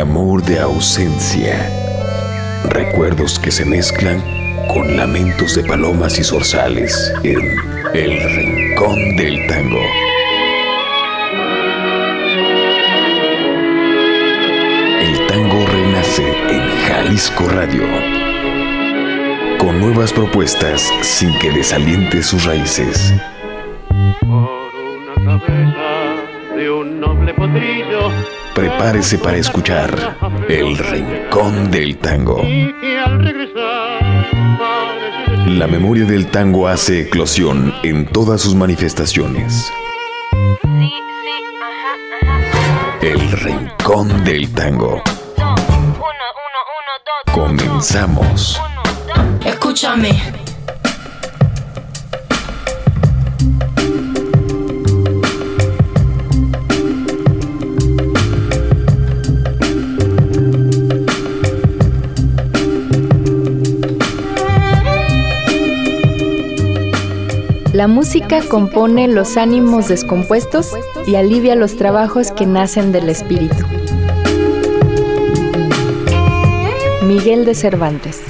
Clamor de ausencia. Recuerdos que se mezclan con lamentos de palomas y zorzales en El Rincón del Tango. El tango renace en Jalisco Radio. Con nuevas propuestas sin que desaliente sus raíces. Prepárese para escuchar El Rincón del Tango. La memoria del tango hace eclosión en todas sus manifestaciones. El Rincón del Tango. Comenzamos. Escúchame. La música compone los ánimos descompuestos y alivia los trabajos que nacen del espíritu. Miguel de Cervantes.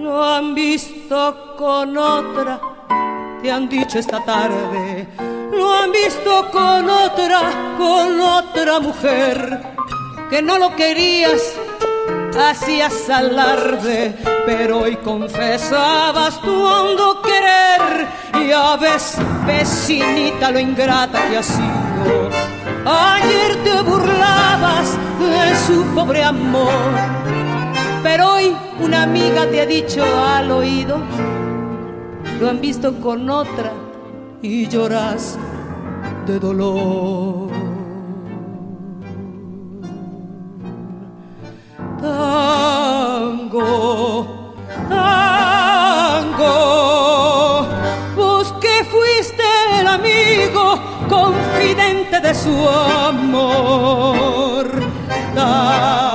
Lo han visto con otra, te han dicho esta tarde lo han visto con otra, con otra mujer, que no lo querías, hacías alarde, pero hoy confesabas tu hondo querer, y a ves, vecinita, lo ingrata que has sido. Ayer te burlabas de su pobre amor, pero hoy una amiga te ha dicho al oído, lo han visto con otra y lloras de dolor. Tango, tango, vos que fuiste el amigo confidente de su amor. Tango,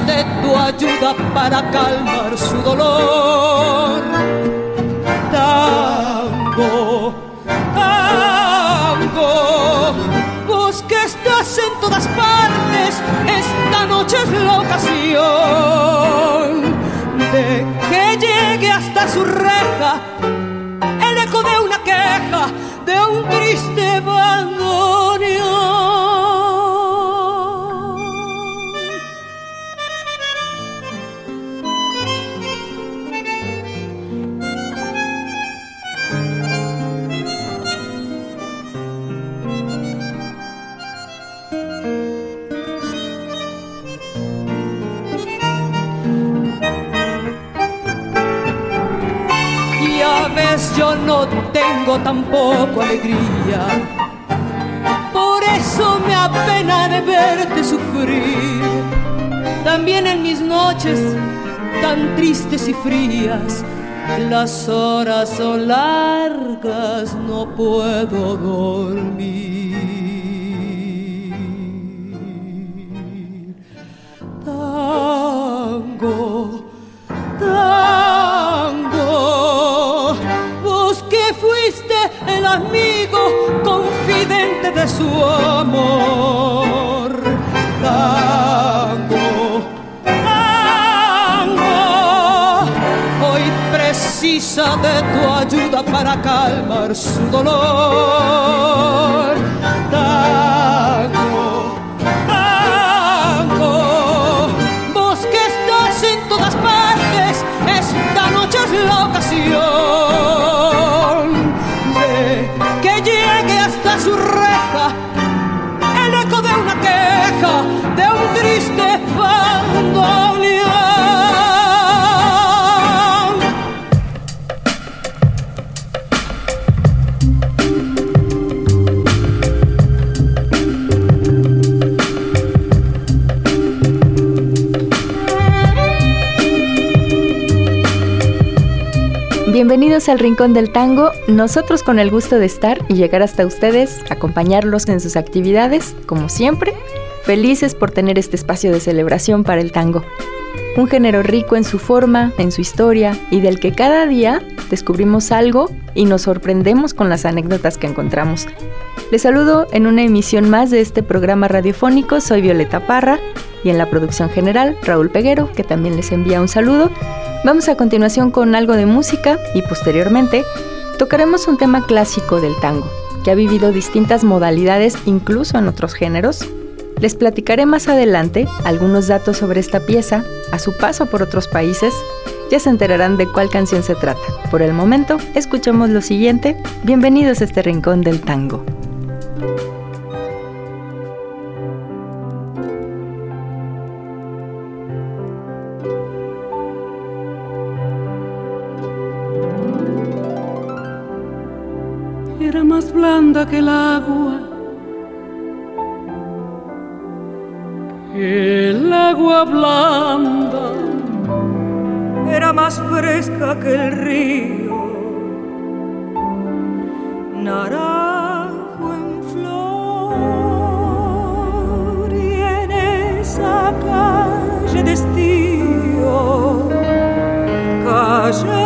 de tu ayuda para calmar su dolor. Tango, tango, vos que estás en todas partes, esta noche es la ocasión de que llegue hasta su reja el eco de una queja, de un triste bandoneón. Tengo tampoco alegría. Por eso me apena de verte sufrir. También en mis noches tan tristes y frías, las horas son largas, no puedo dormir. Su dolor. Bienvenidos al Rincón del Tango, nosotros con el gusto de estar y llegar hasta ustedes, acompañarlos en sus actividades, como siempre, felices por tener este espacio de celebración para el tango. Un género rico en su forma, en su historia y del que cada día descubrimos algo y nos sorprendemos con las anécdotas que encontramos. Les saludo en una emisión más de este programa radiofónico. Soy Violeta Parra y en la producción general Raúl Peguero, que también les envía un saludo. Vamos a continuación con algo de música y posteriormente tocaremos un tema clásico del tango, que ha vivido distintas modalidades incluso en otros géneros. Les platicaré más adelante algunos datos sobre esta pieza, a su paso por otros países. Ya se enterarán de cuál canción se trata. Por el momento, escuchemos lo siguiente. Bienvenidos a este rincón del tango. Blanda que el agua, el agua blanda, era más fresca que el río, naranjo en flor y en esa calle de estío, calle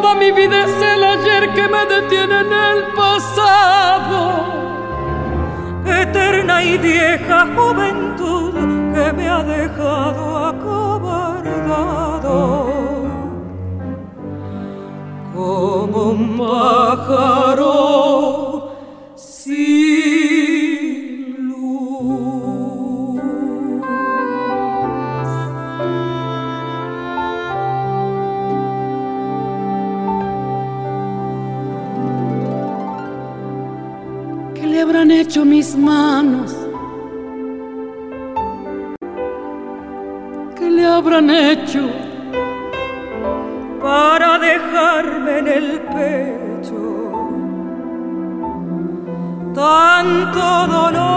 Toda mi vida es el ayer que me detiene en el pasado. Eterna y vieja juventud que me ha dejado acobardado. Como un pájaro hecho mis manos? ¿Qué le habrán hecho para dejarme en el pecho tanto dolor?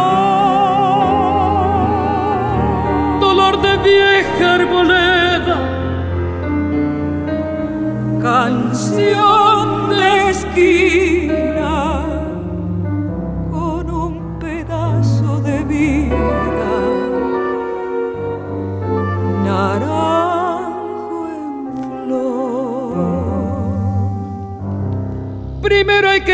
Dolor de vieja arboleda,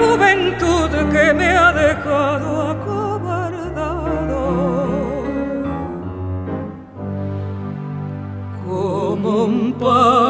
Juventud que me ha dejado acobardado. Como un pájaro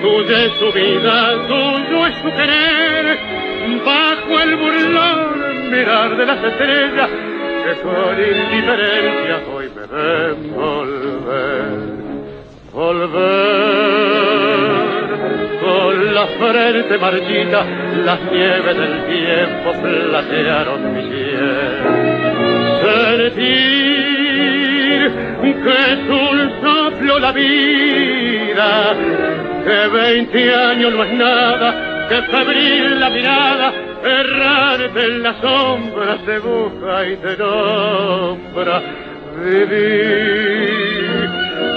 Tuya es su vida, tuyo es su querer, bajo el burlón mirar de las estrellas que con indiferencia hoy me ven volver. Volver con la frente marchita, las nieves del tiempo platearon mi piel. Sentir que es un soplo la vida que veinte años no es nada, que febril la mirada, errarte en la sombra te busca y te nombra. Vivir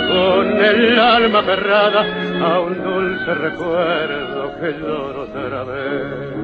con el alma cerrada a un dulce recuerdo que lloro otra vez.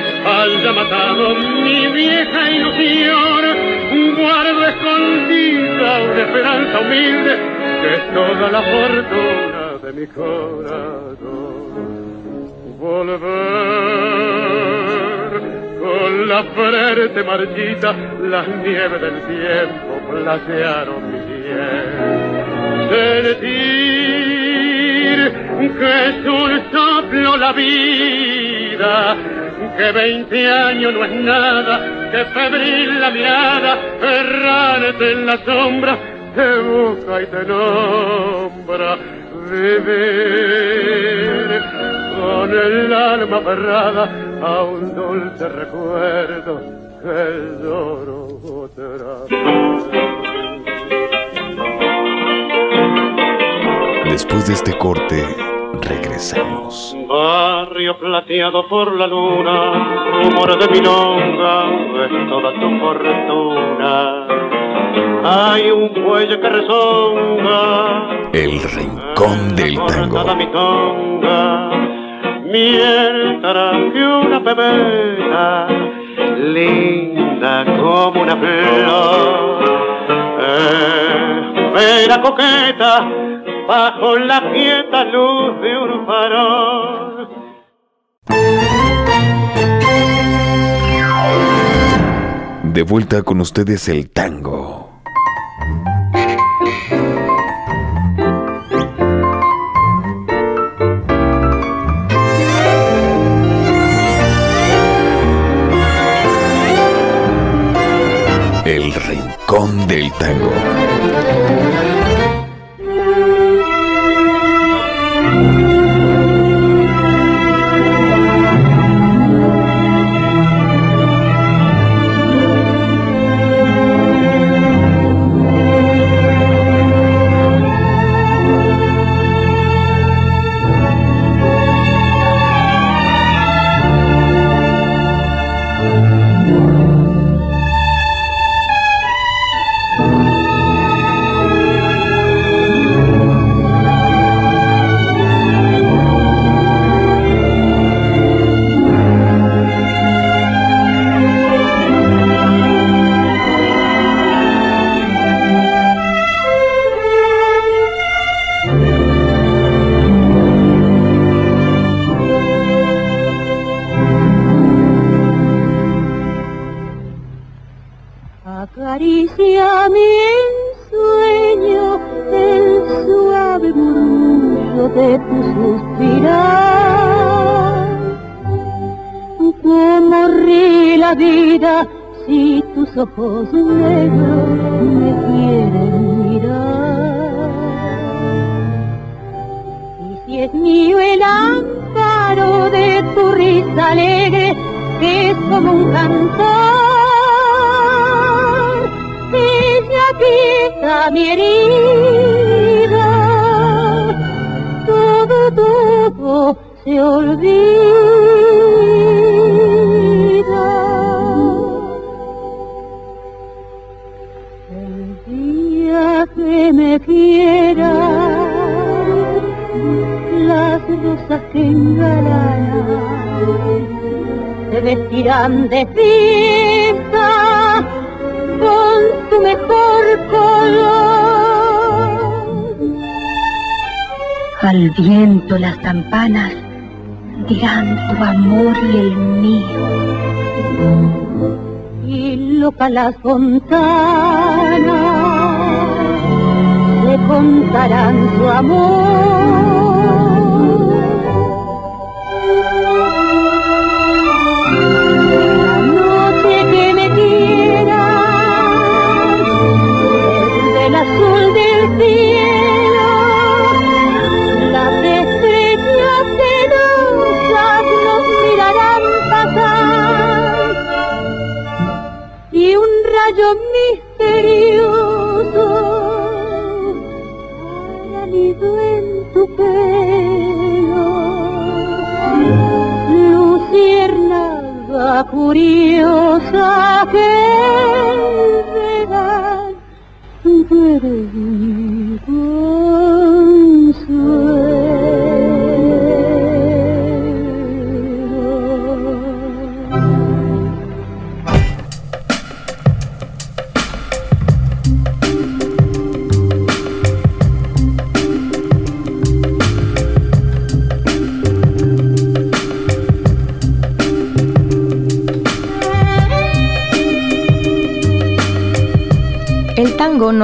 haya matado mi vieja ilusión, guardo escondida una esperanza humilde que es toda la fortuna de mi corazón. Volver con la frente marchita, las nieves del tiempo placearon mi piel. Sentir que es un soplo la vida, que veinte años no es nada, que febril la mirada, errarte en la sombra, te busca y te nombra vivir con el alma aferrada a un dulce recuerdo que lloro otra Después de este corte, regresamos. Barrio plateado por la luna, rumor de milonga, es toda tu fortuna hay un cuello que resonga. El rincón del tango. mientras que una pebeta, linda como una flor. Espera coqueta bajo la quieta luz de un farol. De vuelta con ustedes el tango. El rincón del tango. Ojos negros me quieren mirar. Y si es mío el amparo de tu risa alegre, que es como un cantor quita mi herida, todo, todo se olvida. Me quiera, las rosas que engalanan se vestirán de fiesta con tu mejor color. Al viento las campanas dirán tu amor y el mío. Y loca las fontanas contarán su amor.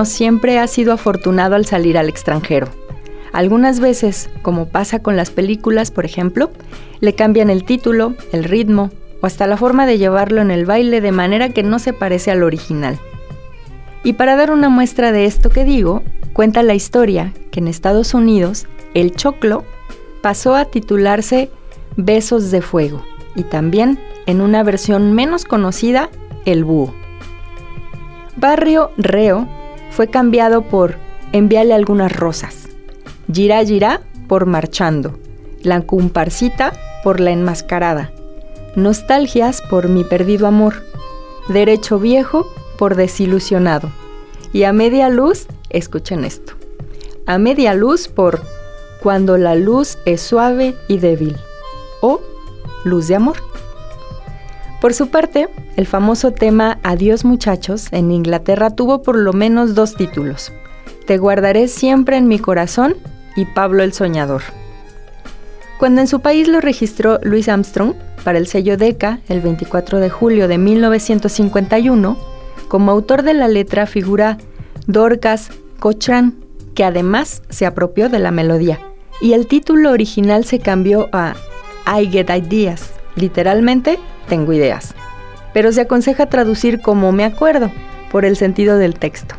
Siempre ha sido afortunado al salir al extranjero. Algunas veces, como pasa con las películas, por ejemplo, le cambian el título, el ritmo o hasta la forma de llevarlo en el baile de manera que no se parece al original. Y para dar una muestra de esto que digo, cuenta la historia que en Estados Unidos el choclo pasó a titularse Besos de Fuego y también, en una versión menos conocida, El Búho. Barrio Reo fue cambiado por Envíale algunas rosas, Girá Girá por Marchando, La Cumparcita por La Enmascarada, Nostalgias por Mi Perdido Amor, Derecho Viejo por Desilusionado y A Media Luz, escuchen esto, A Media Luz por Cuando la luz es suave y débil o Luz de Amor. Por su parte, el famoso tema Adiós muchachos en Inglaterra tuvo por lo menos dos títulos, Te guardaré siempre en mi corazón y Pablo el Soñador. Cuando en su país lo registró Louis Armstrong, para el sello Decca el 24 de julio de 1951, como autor de la letra figura Dorcas Cochran, que además se apropió de la melodía, y el título original se cambió a I Get Ideas, literalmente tengo ideas, pero se aconseja traducir como me acuerdo, por el sentido del texto.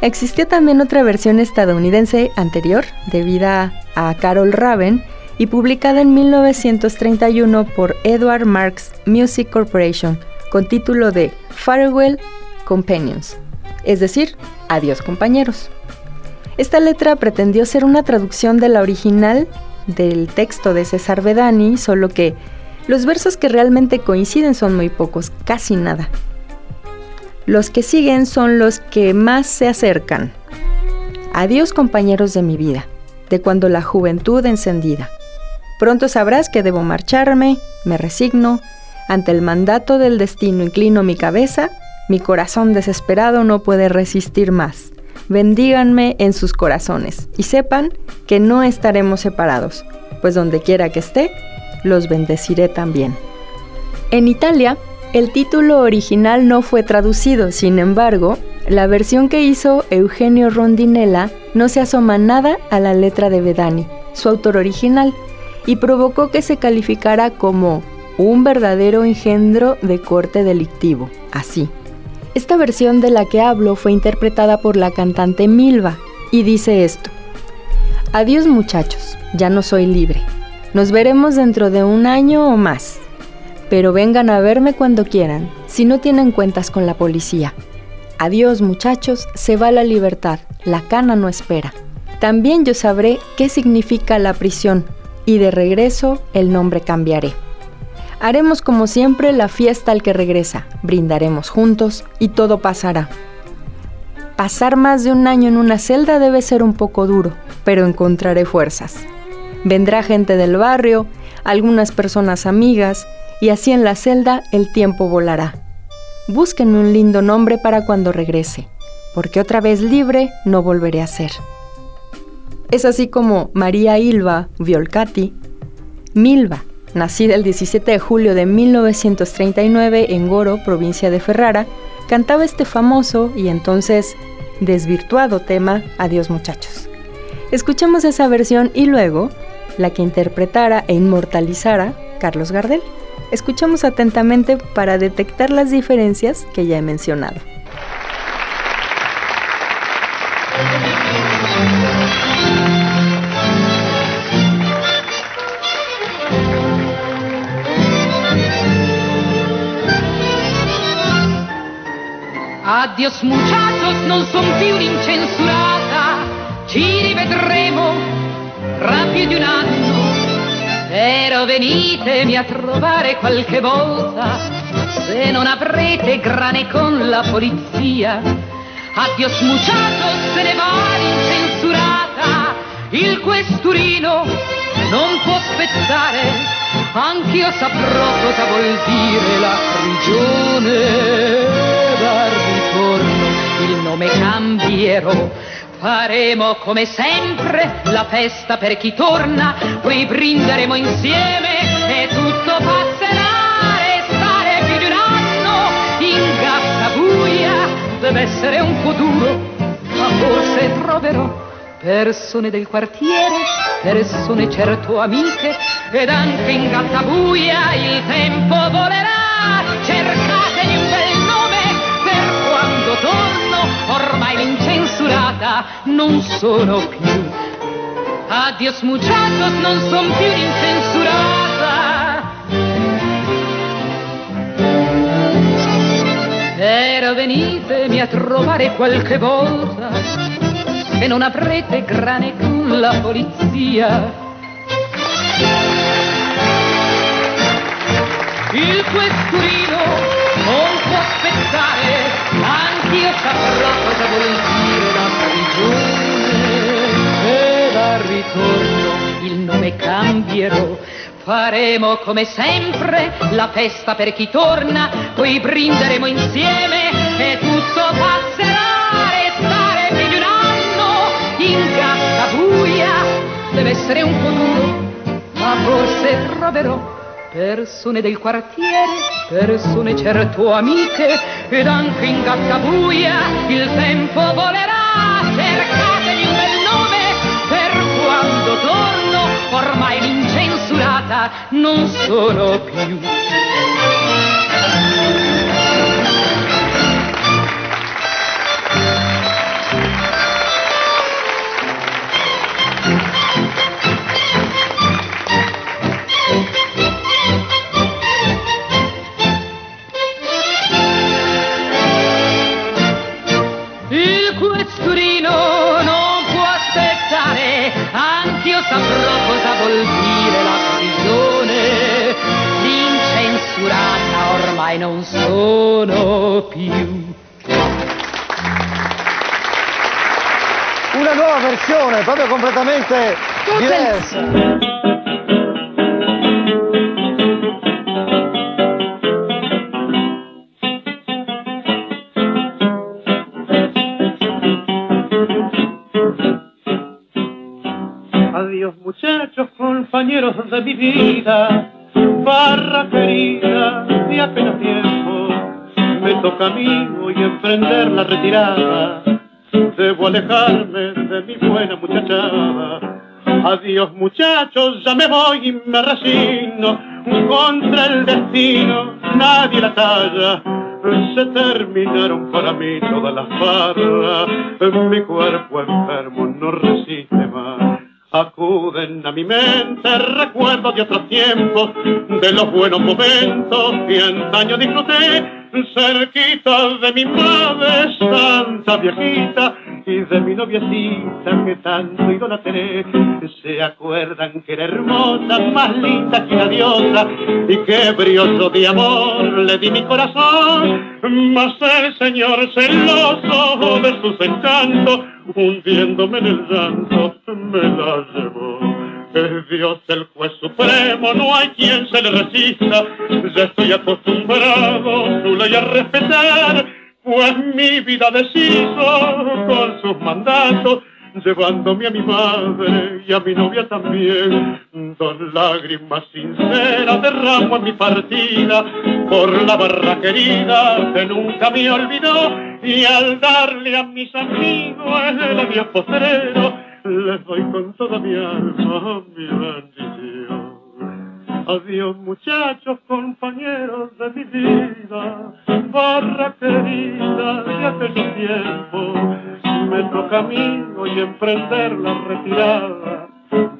Existió también otra versión estadounidense anterior, debida a Carol Raven, y publicada en 1931 por Edward Marks Music Corporation, con título de Farewell Companions, es decir, Adiós compañeros. Esta letra pretendió ser una traducción de la original del texto de César Bedani, solo que los versos que realmente coinciden son muy pocos, casi nada. Los que siguen son los que más se acercan. Adiós compañeros de mi vida, de cuando la juventud encendida. Pronto sabrás que debo marcharme, me resigno, ante el mandato del destino inclino mi cabeza, mi corazón desesperado no puede resistir más. Bendíganme en sus corazones y sepan que no estaremos separados, pues donde quiera que esté, los bendeciré también. En Italia, el título original no fue traducido, sin embargo, la versión que hizo Eugenio Rondinella no se asoma nada a la letra de Bedani, su autor original, y provocó que se calificara como un verdadero engendro de corte delictivo, así. Esta versión de la que hablo fue interpretada por la cantante Milva y dice esto. Adiós muchachos, ya no soy libre. Nos veremos dentro de un año o más pero vengan a verme cuando quieran, si no tienen cuentas con la policía. Adiós muchachos, se va la libertad, la cana no espera. También yo sabré qué significa la prisión y de regreso el nombre cambiaré. Haremos como siempre la fiesta al que regresa, brindaremos juntos y todo pasará. Pasar más de un año en una celda debe ser un poco duro, pero encontraré fuerzas. Vendrá gente del barrio, algunas personas amigas, y así en la celda el tiempo volará. Búsquenme un lindo nombre para cuando regrese, porque otra vez libre no volveré a ser. Es así como María Ilva Violcati, Milva, nacida el 17 de julio de 1939 en Goro, provincia de Ferrara, cantaba este famoso y entonces desvirtuado tema Adiós muchachos. Escuchemos esa versión y luego la que interpretara e inmortalizara Carlos Gardel. Escuchamos atentamente para detectar las diferencias que ya he mencionado. Adios muchachos, non son più ci tra più di un anno però venitemi a trovare qualche volta, se non avrete grane con la polizia. Addio smuciato, se ne va l'incensurata, il questurino non può aspettare, anch'io saprò cosa vuol dire la prigione. Dal ritorno il nome cambierò Faremo come sempre la festa per chi torna, poi brinderemo insieme e tutto passerà. Restare più di un anno in gatta buia deve essere un po' duro, ma forse troverò persone del quartiere, persone certo amiche, ed anche in gatta buia il tempo volerà. Cercatemi l'incensurata non sono più. Adios muchachos, non son più l'incensurata. Però venitemi a trovare qualche volta e non avrete grane con la polizia. Il questurino non può aspettare, anch'io saprò cosa vuol dire la prigione. E al ritorno il nome cambierò, faremo come sempre la festa per chi torna, poi brinderemo insieme e tutto passerà. Restare più di un anno in gatta buia deve essere un po' ma forse troverò persone del quartiere, persone certo amiche, ed anche in gatta buia il tempo volerà. Cercatemi un bel nome per quando torno, ormai l'incensurata non sono più. Ormai non sono più. Una nuova versione, proprio completamente diversa. compañeros de mi vida, barra mí hoy emprender la retirada, debo alejarme de mi buena muchachada. Adiós muchachos, ya me voy y me resigno, contra el destino nadie la talla. Se terminaron para mí todas las barras, mi cuerpo enfermo no resiste más Acuden a mi mente recuerdos de otros tiempos, de los buenos momentos que antaño disfruté, cerquita de mi madre santa viejita y de mi noviecita que tanto idolatré. Se acuerdan que era hermosa, más linda que la diosa y que brioso de amor le di mi corazón. Mas el Señor celoso de sus encantos, hundiéndome en el llanto, me la llevó. Es Dios el juez supremo, no hay quien se le resista. Ya estoy acostumbrado su ley a respetar, pues mi vida deshizo con sus mandatos, llevándome a mi madre y a mi novia también. Dos lágrimas sinceras derramo en mi partida por la barra querida que nunca me olvidó y al darle a mis amigos el adiós postrero les doy con toda mi alma mi bendición. Adiós muchachos, compañeros de mi vida, barra querida de aquel tiempo. Me toca a mí hoy emprender la retirada,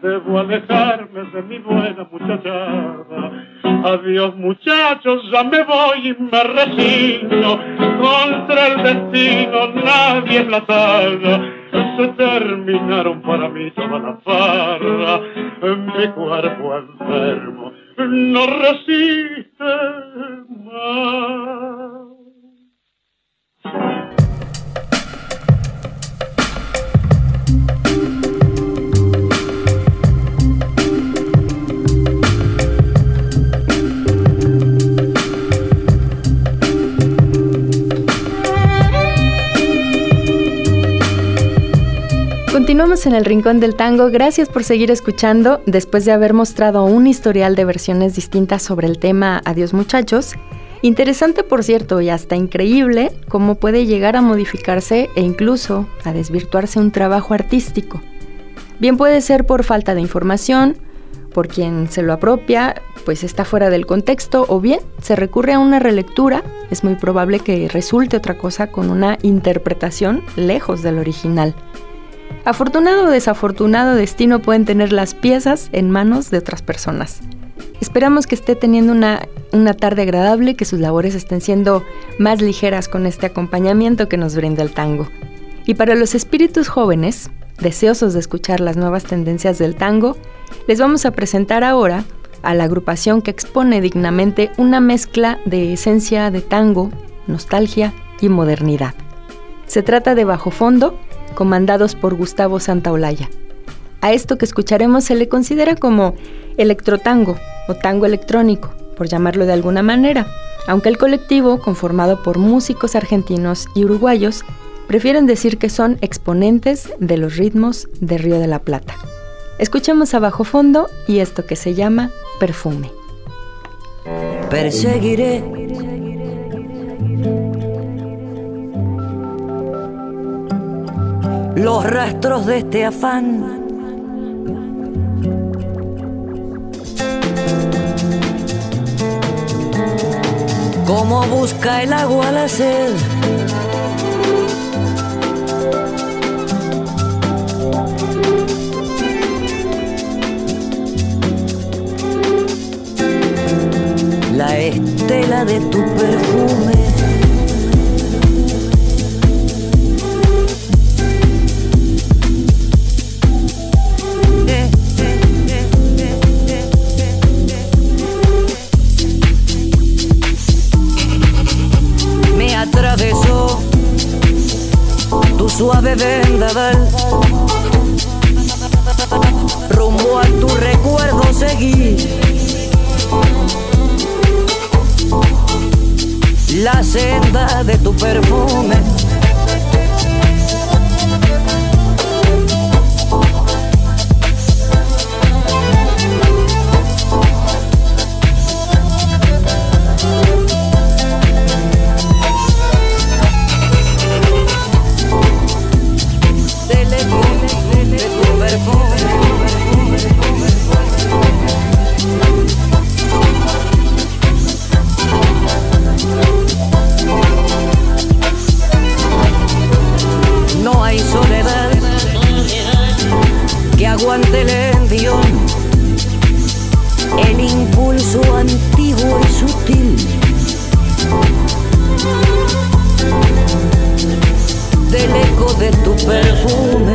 debo alejarme de mi buena muchachada. Adiós muchachos, ya me voy y me resigno, contra el destino nadie es la talla se terminaron para mí toda la farra, mi cuerpo enfermo no resiste más. Continuamos en el Rincón del Tango. Gracias por seguir escuchando. Después de haber mostrado un historial de versiones distintas sobre el tema Adiós muchachos, interesante por cierto y hasta increíble cómo puede llegar a modificarse e incluso a desvirtuarse un trabajo artístico. Bien puede ser por falta de información, por quien se lo apropia, pues está fuera del contexto, o bien se recurre a una relectura, es muy probable que resulte otra cosa con una interpretación lejos del original. Afortunado o desafortunado destino pueden tener las piezas en manos de otras personas. Esperamos que esté teniendo una, una tarde agradable, que sus labores estén siendo más ligeras con este acompañamiento que nos brinda el tango. Y para los espíritus jóvenes, deseosos de escuchar las nuevas tendencias del tango, les vamos a presentar ahora a la agrupación que expone dignamente una mezcla de esencia de tango, nostalgia y modernidad. Se trata de Bajo Fondo, comandados por Gustavo Santaolalla. A esto que escucharemos se le considera como electrotango o tango electrónico, por llamarlo de alguna manera, aunque el colectivo, conformado por músicos argentinos y uruguayos, prefieren decir que son exponentes de los ritmos de Río de la Plata. Escuchemos a bajo fondo y esto que se llama perfume. perseguiré. Los rastros de este afán. Como busca el agua la sed. La estela de tu perfume. Atravesó tu suave vendaval. Rumbo a tu recuerdo seguí. La senda de tu perfume. Aguante el envión, el impulso antiguo y sutil del eco de tu perfume.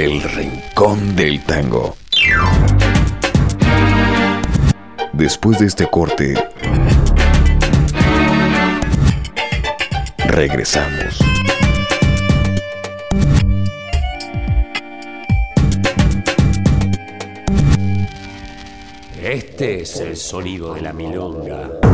El Rincón del Tango. Después de este corte, regresamos. Este es el sonido de la milonga.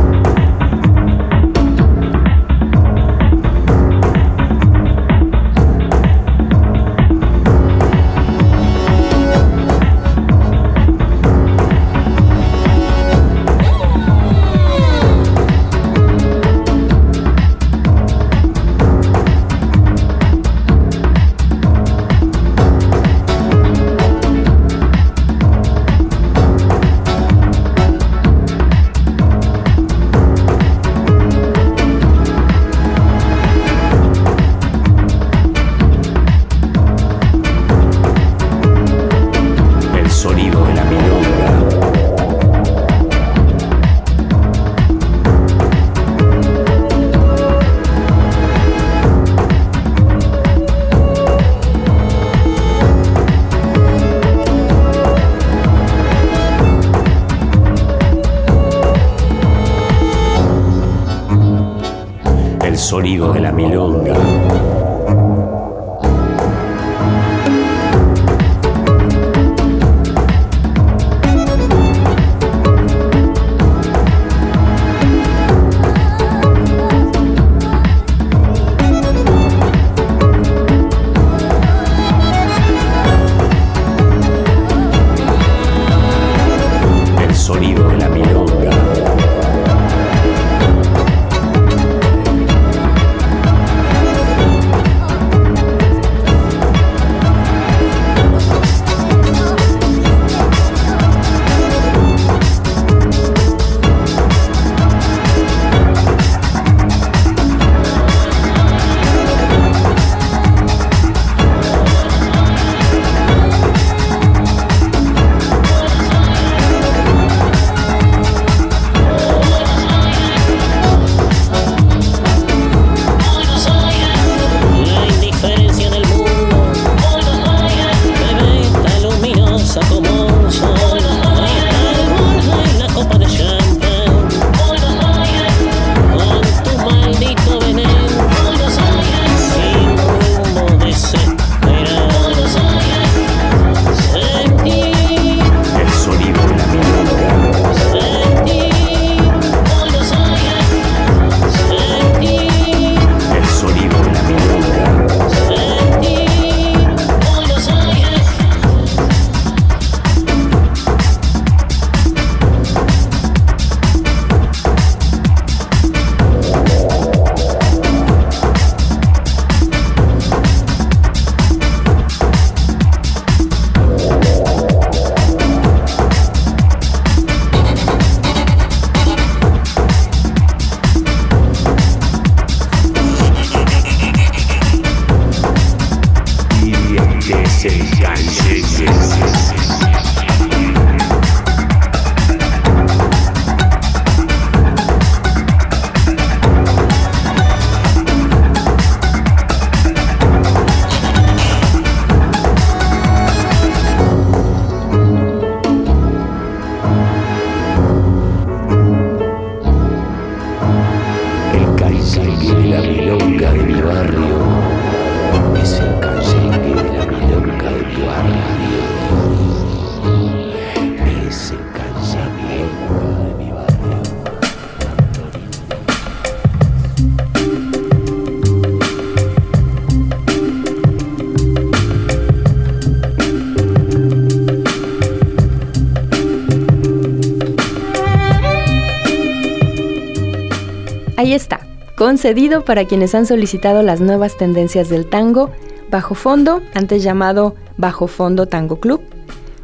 concedido para quienes han solicitado las nuevas tendencias del tango, Bajo Fondo, antes llamado Bajo Fondo Tango Club,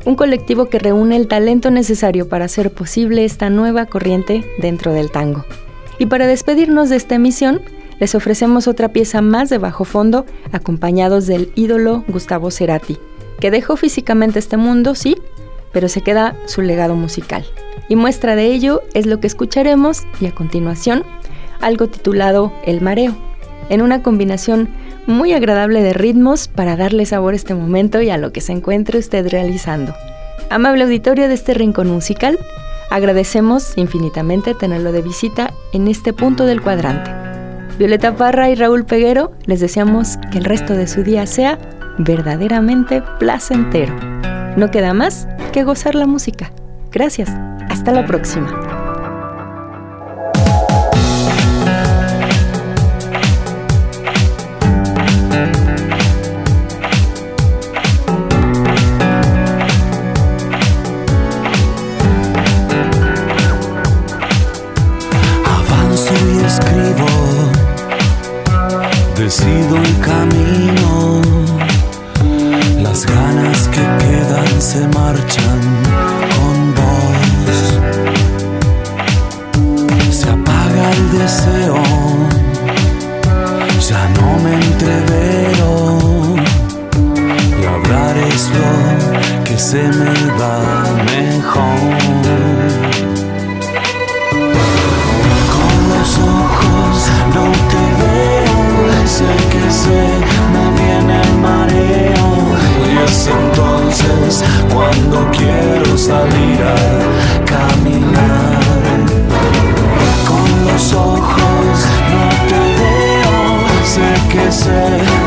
un colectivo que reúne el talento necesario para hacer posible esta nueva corriente dentro del tango. Y para despedirnos de esta emisión, les ofrecemos otra pieza más de bajo fondo, acompañados del ídolo Gustavo Cerati, que dejó físicamente este mundo, sí, pero se queda su legado musical. Y muestra de ello es lo que escucharemos y a continuación algo titulado El Mareo, en una combinación muy agradable de ritmos para darle sabor a este momento y a lo que se encuentre usted realizando. Amable auditorio de este rincón musical, agradecemos infinitamente tenerlo de visita en este punto del cuadrante. Violeta Parra y Raúl Peguero les deseamos que el resto de su día sea verdaderamente placentero. No queda más que gozar la música. Gracias. Hasta la próxima. Sé que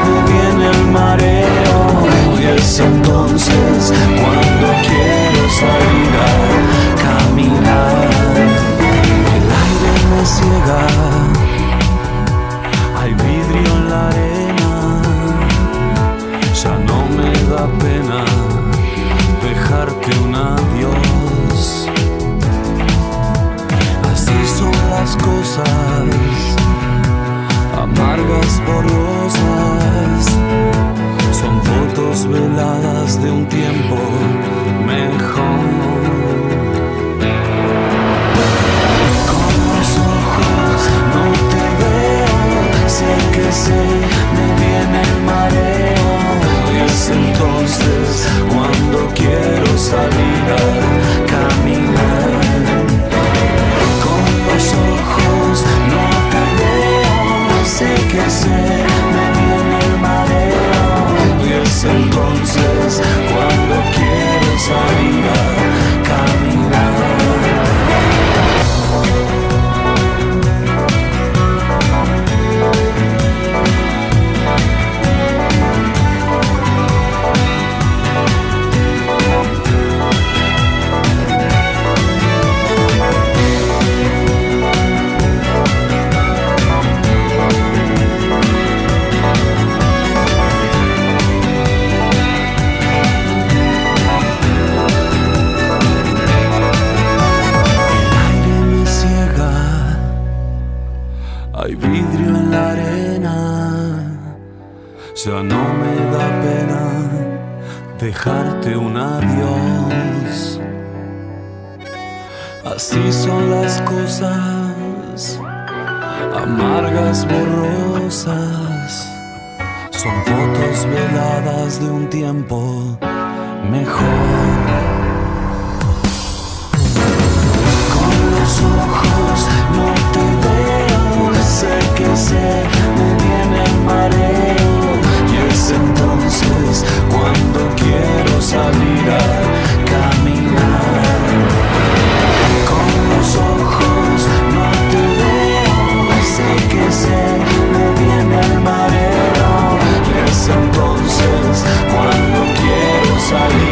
dejarte un adiós. Así son las cosas, amargas, borrosas. Son fotos veladas de un tiempo mejor. Con los ojos no te veo, sé que sé, me viene el mareo entonces cuando quiero salir a caminar. Con los ojos no te veo, sé que sé, me viene el mareo. Y es entonces cuando quiero salir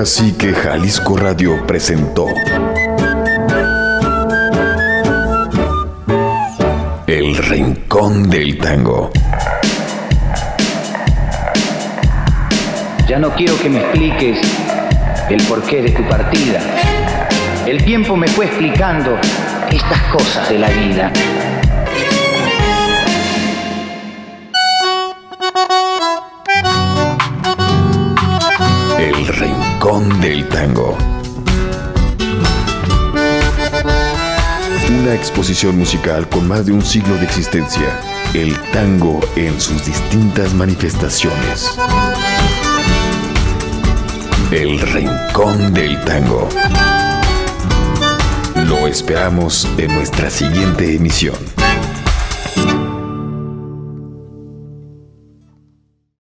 así que Jalisco Radio presentó El Rincón del Tango. Ya no quiero que me expliques el porqué de tu partida. El tiempo me fue explicando estas cosas de la vida. Rincón del Tango. Una exposición musical con más de un siglo de existencia. El tango en sus distintas manifestaciones. El Rincón del Tango. Lo esperamos en nuestra siguiente emisión.